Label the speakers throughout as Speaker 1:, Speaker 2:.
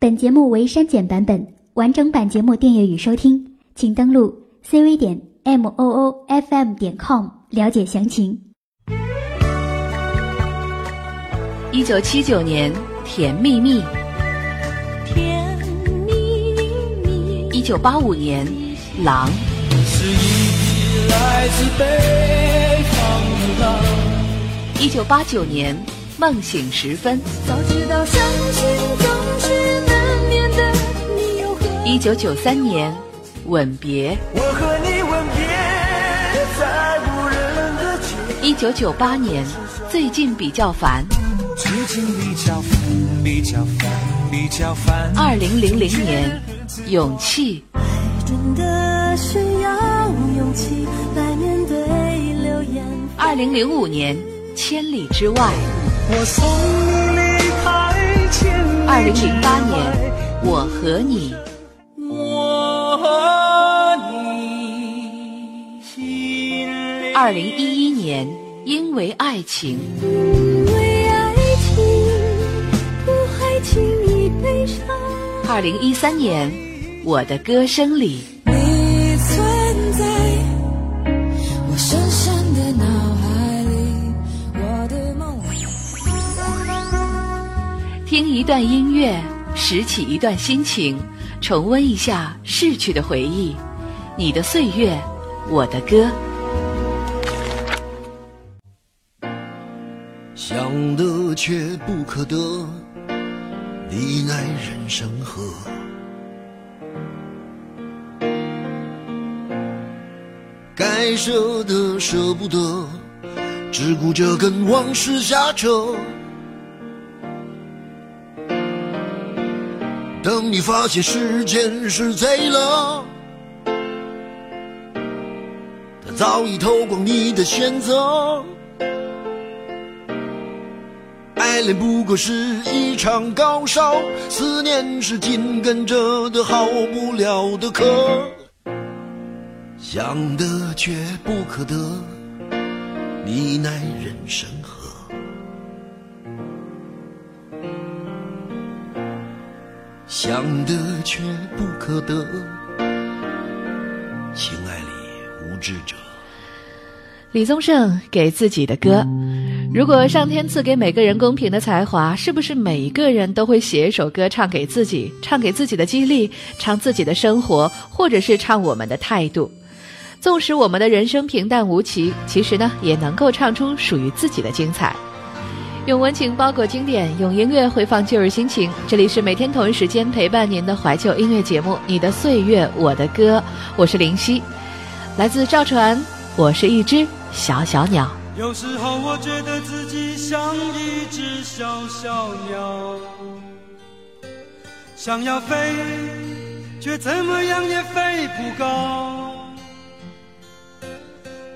Speaker 1: 本节目为删减版本，完整版节目订阅与收听，请登录 cv 点 m o o f m 点 com 了解详情。
Speaker 2: 一九七九年，《甜蜜蜜》；
Speaker 3: 甜蜜蜜，
Speaker 2: 一九八五年，《狼》；
Speaker 4: 是一匹来自北方的狼。
Speaker 2: 一九八九年，《梦醒时分》；
Speaker 3: 早知道伤心总是难免的，你又何
Speaker 2: 一九九三年，《吻别》；
Speaker 4: 我和你吻别在无人的街，
Speaker 2: 一九九八年，《最近比较烦》；
Speaker 4: 最近比较烦，比较烦，比较烦。
Speaker 2: 二零零零年，《勇气》；
Speaker 3: 真的需要勇气来面对流言。
Speaker 2: 二零零五年，《千里之外》；二零零八年，《我和你》；
Speaker 4: 我和你
Speaker 2: 二零一一年，《因为爱情》；
Speaker 3: 因为爱情不会轻易悲伤，
Speaker 2: 二零一三年，《我的歌声里》。听一段音乐，拾起一段心情，重温一下逝去的回忆。你的岁月，我的歌。
Speaker 5: 想得却不可得，你奈人生何？该舍的舍不得，只顾着跟往事瞎扯。等你发现时间是贼了，他早已偷光你的选择。爱恋不过是一场高烧，思念是紧跟着的好不了的咳。想得却不可得，你奈人生何？想得却不可得，情爱里无知者。
Speaker 2: 李宗盛给自己的歌，如果上天赐给每个人公平的才华，是不是每一个人都会写一首歌唱给自己，唱给自己的激励，唱自己的生活，或者是唱我们的态度？纵使我们的人生平淡无奇，其实呢，也能够唱出属于自己的精彩。用温情包裹经典，用音乐回放旧日心情。这里是每天同一时间陪伴您的怀旧音乐节目《你的岁月我的歌》，我是林夕，来自赵传，我是一只小小鸟。
Speaker 6: 有时候我觉得自己像一只小小鸟，想要飞，却怎么样也飞不高。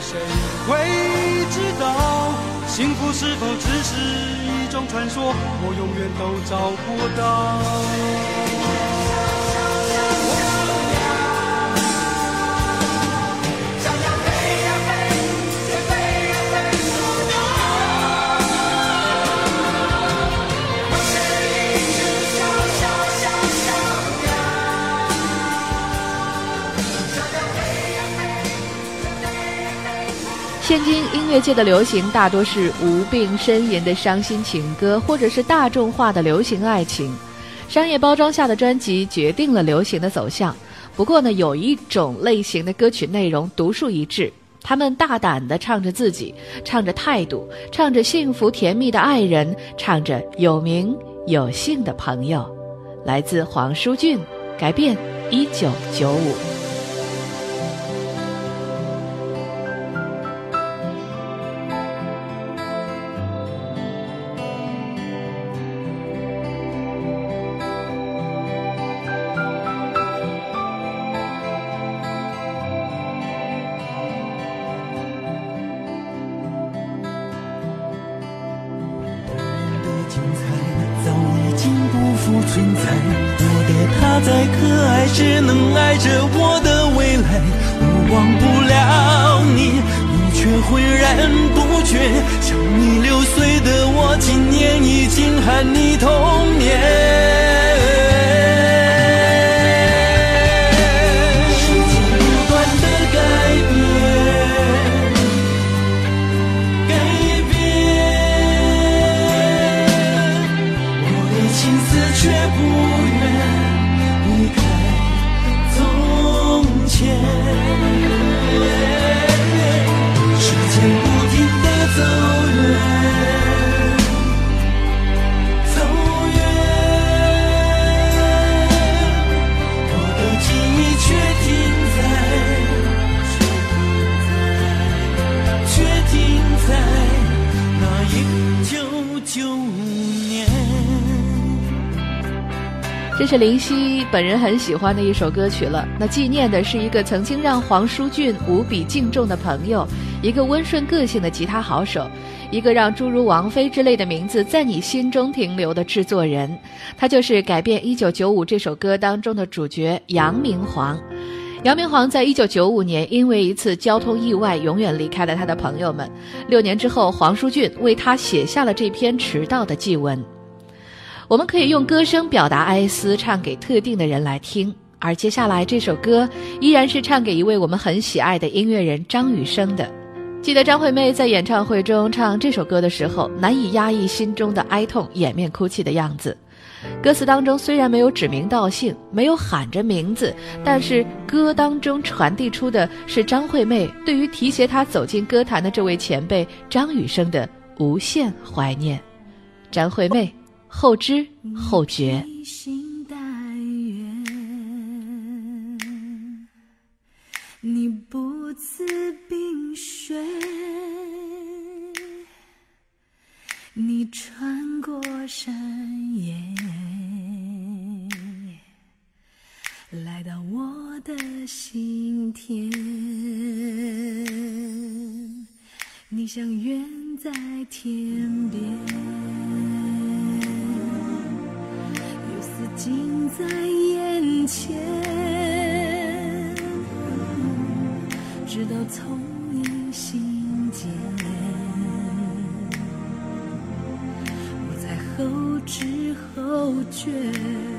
Speaker 6: 谁会知道？幸福是否只是一种传说？我永远都找不到。
Speaker 2: 现今音乐界的流行大多是无病呻吟的伤心情歌，或者是大众化的流行爱情。商业包装下的专辑决定了流行的走向。不过呢，有一种类型的歌曲内容独树一帜，他们大胆地唱着自己，唱着态度，唱着幸福甜蜜的爱人，唱着有名有姓的朋友。来自黄舒骏，《改变一九九五》。
Speaker 7: 看你痛。九年
Speaker 2: 这是林夕本人很喜欢的一首歌曲了。那纪念的是一个曾经让黄舒骏无比敬重的朋友，一个温顺个性的吉他好手，一个让诸如王菲之类的名字在你心中停留的制作人。他就是改编《一九九五》这首歌当中的主角杨明煌。杨明煌在一九九五年因为一次交通意外，永远离开了他的朋友们。六年之后，黄舒骏为他写下了这篇迟到的祭文。我们可以用歌声表达哀思，唱给特定的人来听。而接下来这首歌依然是唱给一位我们很喜爱的音乐人张雨生的。记得张惠妹在演唱会中唱这首歌的时候，难以压抑心中的哀痛，掩面哭泣的样子。歌词当中虽然没有指名道姓，没有喊着名字，但是歌当中传递出的是张惠妹对于提携她走进歌坛的这位前辈张雨生的无限怀念。张惠妹。后知后觉。
Speaker 3: 你不辞冰雪，你穿过山野，来到我的心田。你像远在天边。又似近在眼前，直到从知后觉。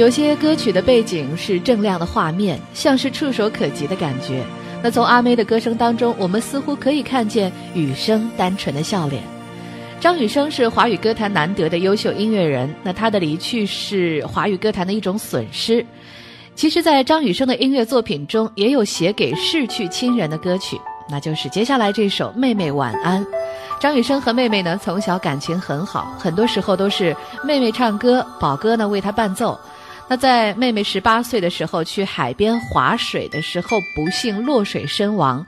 Speaker 2: 有些歌曲的背景是正亮的画面，像是触手可及的感觉。那从阿妹的歌声当中，我们似乎可以看见雨生单纯的笑脸。张雨生是华语歌坛难得的优秀音乐人，那他的离去是华语歌坛的一种损失。其实，在张雨生的音乐作品中，也有写给逝去亲人的歌曲，那就是接下来这首《妹妹晚安》。张雨生和妹妹呢，从小感情很好，很多时候都是妹妹唱歌，宝哥呢为她伴奏。那在妹妹十八岁的时候去海边划水的时候，不幸落水身亡，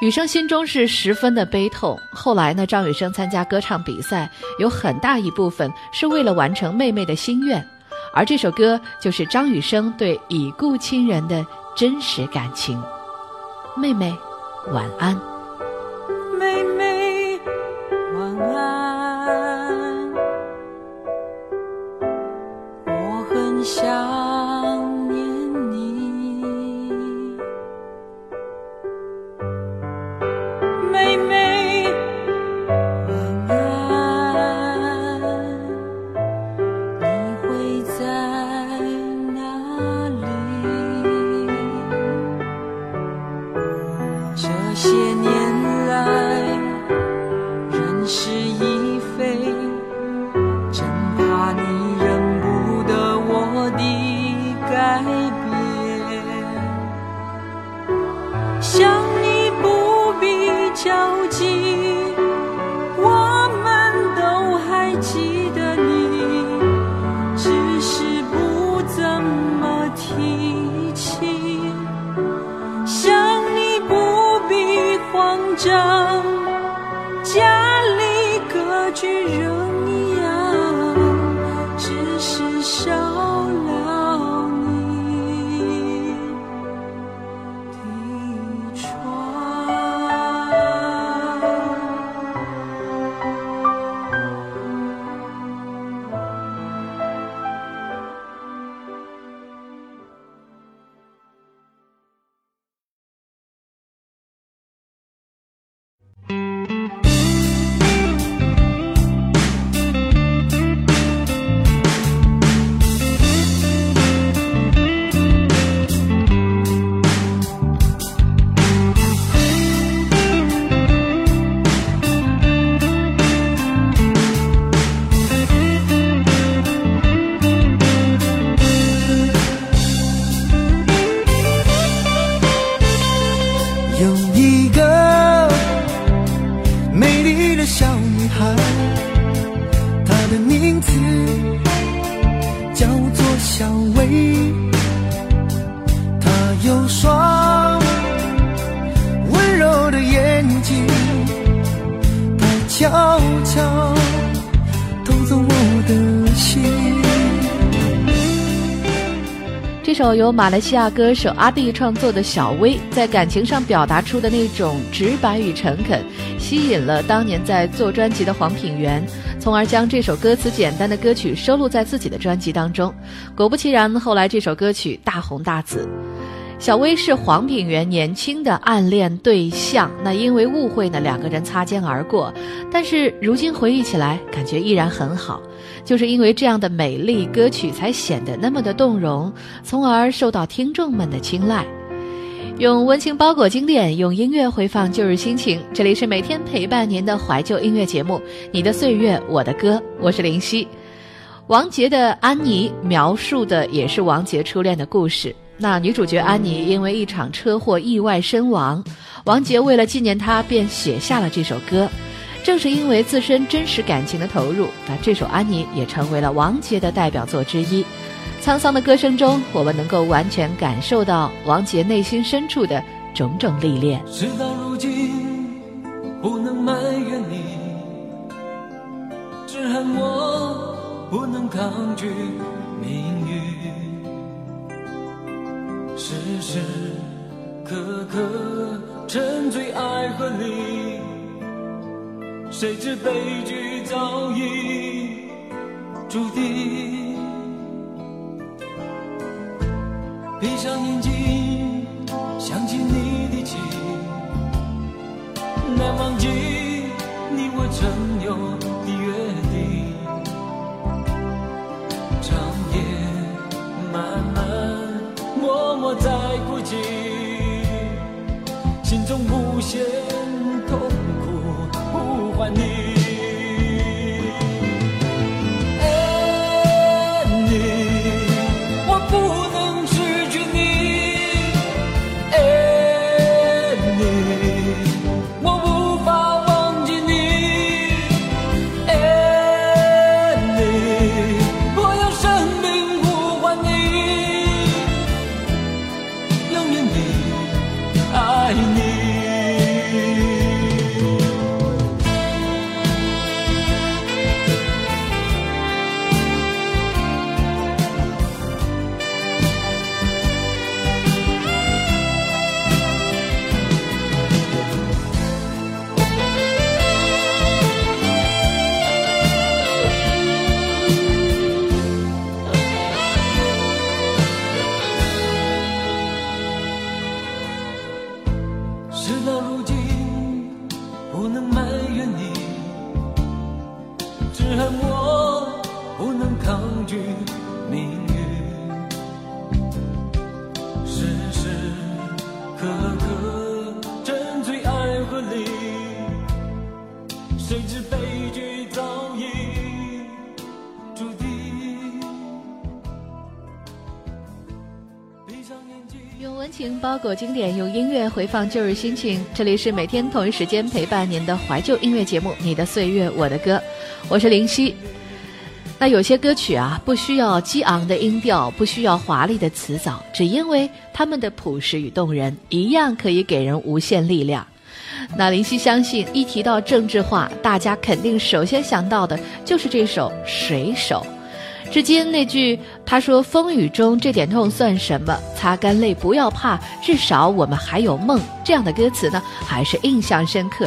Speaker 2: 雨生心中是十分的悲痛。后来呢，张雨生参加歌唱比赛，有很大一部分是为了完成妹妹的心愿，而这首歌就是张雨生对已故亲人的真实感情。妹妹，晚安。这首由马来西亚歌手阿弟创作的《小薇》，在感情上表达出的那种直白与诚恳，吸引了当年在做专辑的黄品源，从而将这首歌词简单的歌曲收录在自己的专辑当中。果不其然，后来这首歌曲大红大紫。小薇是黄品源年轻的暗恋对象，那因为误会呢，两个人擦肩而过。但是如今回忆起来，感觉依然很好，就是因为这样的美丽歌曲，才显得那么的动容，从而受到听众们的青睐。用温情包裹经典，用音乐回放旧日心情。这里是每天陪伴您的怀旧音乐节目《你的岁月我的歌》，我是林夕。王杰的《安妮》描述的也是王杰初恋的故事。那女主角安妮因为一场车祸意外身亡，王杰为了纪念她，便写下了这首歌。正是因为自身真实感情的投入，那这首《安妮》也成为了王杰的代表作之一。沧桑的歌声中，我们能够完全感受到王杰内心深处的种种历练。
Speaker 8: 事到如今，不能埋怨你，只恨我不能抗拒命运。时时刻刻沉醉爱河里，谁知悲剧早已注定。闭上眼睛，想起你的情，难忘记你我曾有的约定。长夜漫漫，默默在哭泣，心中无限
Speaker 4: 谁知悲剧早已注定。
Speaker 2: 用温情包裹经典，用音乐回放旧日心情。这里是每天同一时间陪伴您的怀旧音乐节目《你的岁月我的歌》，我是林夕。那有些歌曲啊，不需要激昂的音调，不需要华丽的词藻，只因为他们的朴实与动人，一样可以给人无限力量。那林夕相信，一提到政治化，大家肯定首先想到的就是这首《水手》。至今那句他说“风雨中这点痛算什么？擦干泪不要怕，至少我们还有梦”这样的歌词呢，还是印象深刻。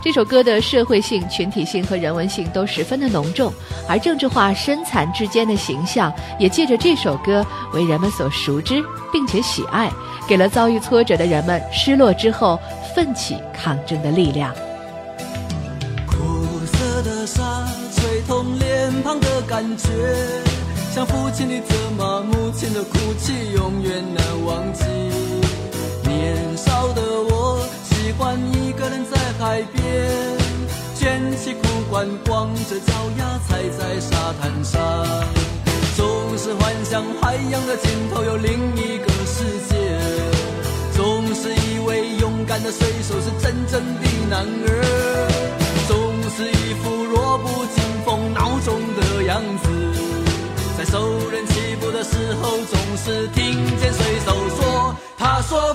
Speaker 2: 这首歌的社会性、群体性和人文性都十分的浓重，而政治化身残志坚的形象也借着这首歌为人们所熟知，并且喜爱，给了遭遇挫折的人们失落之后奋起抗争的力量。
Speaker 4: 苦涩的沙吹痛脸庞的感觉，像父亲的责骂，母亲的哭泣，永远难忘记。年少的我喜欢一个人在海边，卷起裤管，光着脚丫踩在沙滩上，总是幻想海洋的尽头有另一个世界，为勇敢的水手是真正的男儿。总是一副弱不禁风孬种的样子，在受人欺负的时候，总是听见水手说：“他说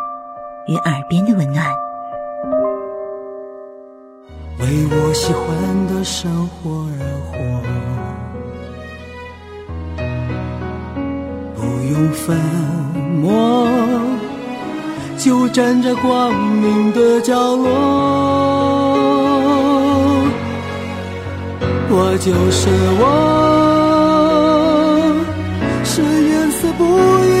Speaker 9: 与耳边的温暖。
Speaker 4: 为我喜欢的生活而活，不用粉墨，就站在光明的角落。我就是我，是颜色不一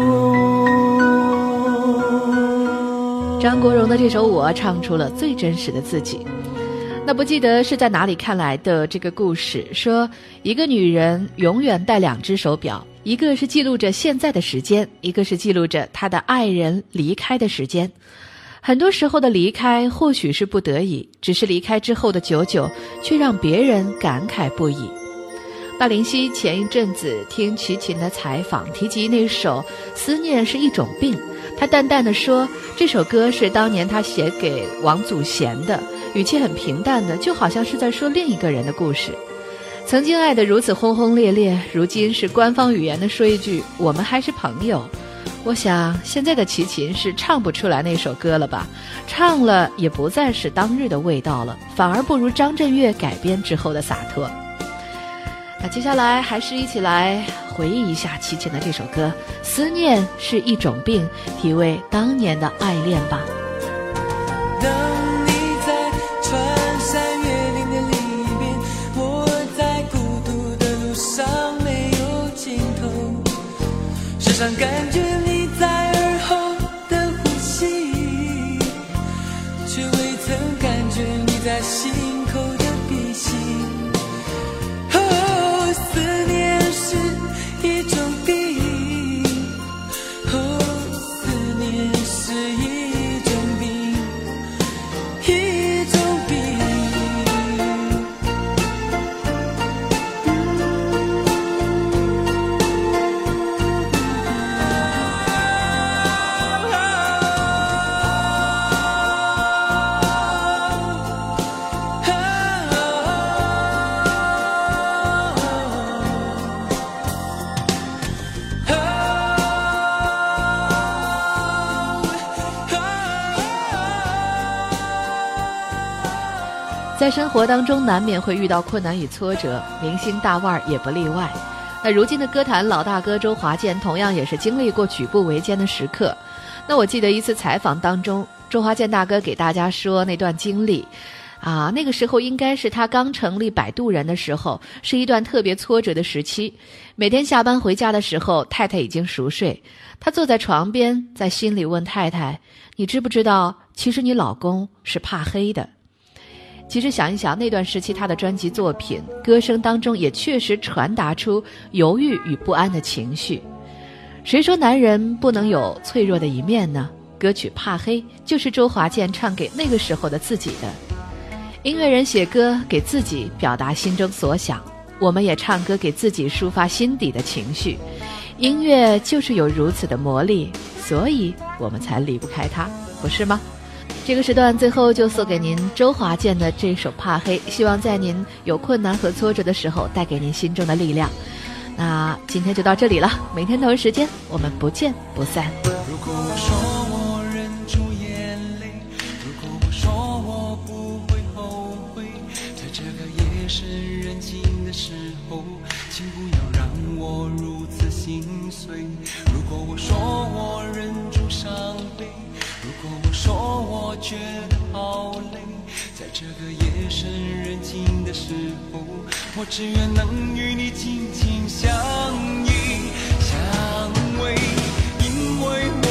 Speaker 2: 国荣的这首《我》唱出了最真实的自己。那不记得是在哪里看来的这个故事，说一个女人永远戴两只手表，一个是记录着现在的时间，一个是记录着她的爱人离开的时间。很多时候的离开或许是不得已，只是离开之后的久久，却让别人感慨不已。那林夕前一阵子听齐秦的采访，提及那首《思念是一种病》，他淡淡的说，这首歌是当年他写给王祖贤的，语气很平淡的，就好像是在说另一个人的故事。曾经爱得如此轰轰烈烈，如今是官方语言的说一句“我们还是朋友”。我想现在的齐秦是唱不出来那首歌了吧？唱了也不再是当日的味道了，反而不如张震岳改编之后的洒脱。那接下来还是一起来回忆一下齐秦的这首歌《思念是一种病》，体味当年的爱恋吧。
Speaker 4: 当你在
Speaker 2: 生活当中难免会遇到困难与挫折，明星大腕儿也不例外。那如今的歌坛老大哥周华健同样也是经历过举步维艰的时刻。那我记得一次采访当中，周华健大哥给大家说那段经历，啊，那个时候应该是他刚成立摆渡人的时候，是一段特别挫折的时期。每天下班回家的时候，太太已经熟睡，他坐在床边，在心里问太太：“你知不知道，其实你老公是怕黑的？”其实想一想，那段时期他的专辑作品、歌声当中也确实传达出犹豫与不安的情绪。谁说男人不能有脆弱的一面呢？歌曲《怕黑》就是周华健唱给那个时候的自己的。音乐人写歌给自己表达心中所想，我们也唱歌给自己抒发心底的情绪。音乐就是有如此的魔力，所以我们才离不开它，不是吗？这个时段最后就送给您周华健的这首《怕黑》，希望在您有困难和挫折的时候，带给您心中的力量。那今天就到这里了，明天同一时间我们不见不散。
Speaker 4: 如果我说我忍住眼泪，如果我说我不会后悔，在这个夜深人静的时候，请不要让我如此心碎。如果我说我忍住伤悲，如果我说我觉得好累，在这个夜深人静的时候，我只愿能与你紧紧相依相偎，因为我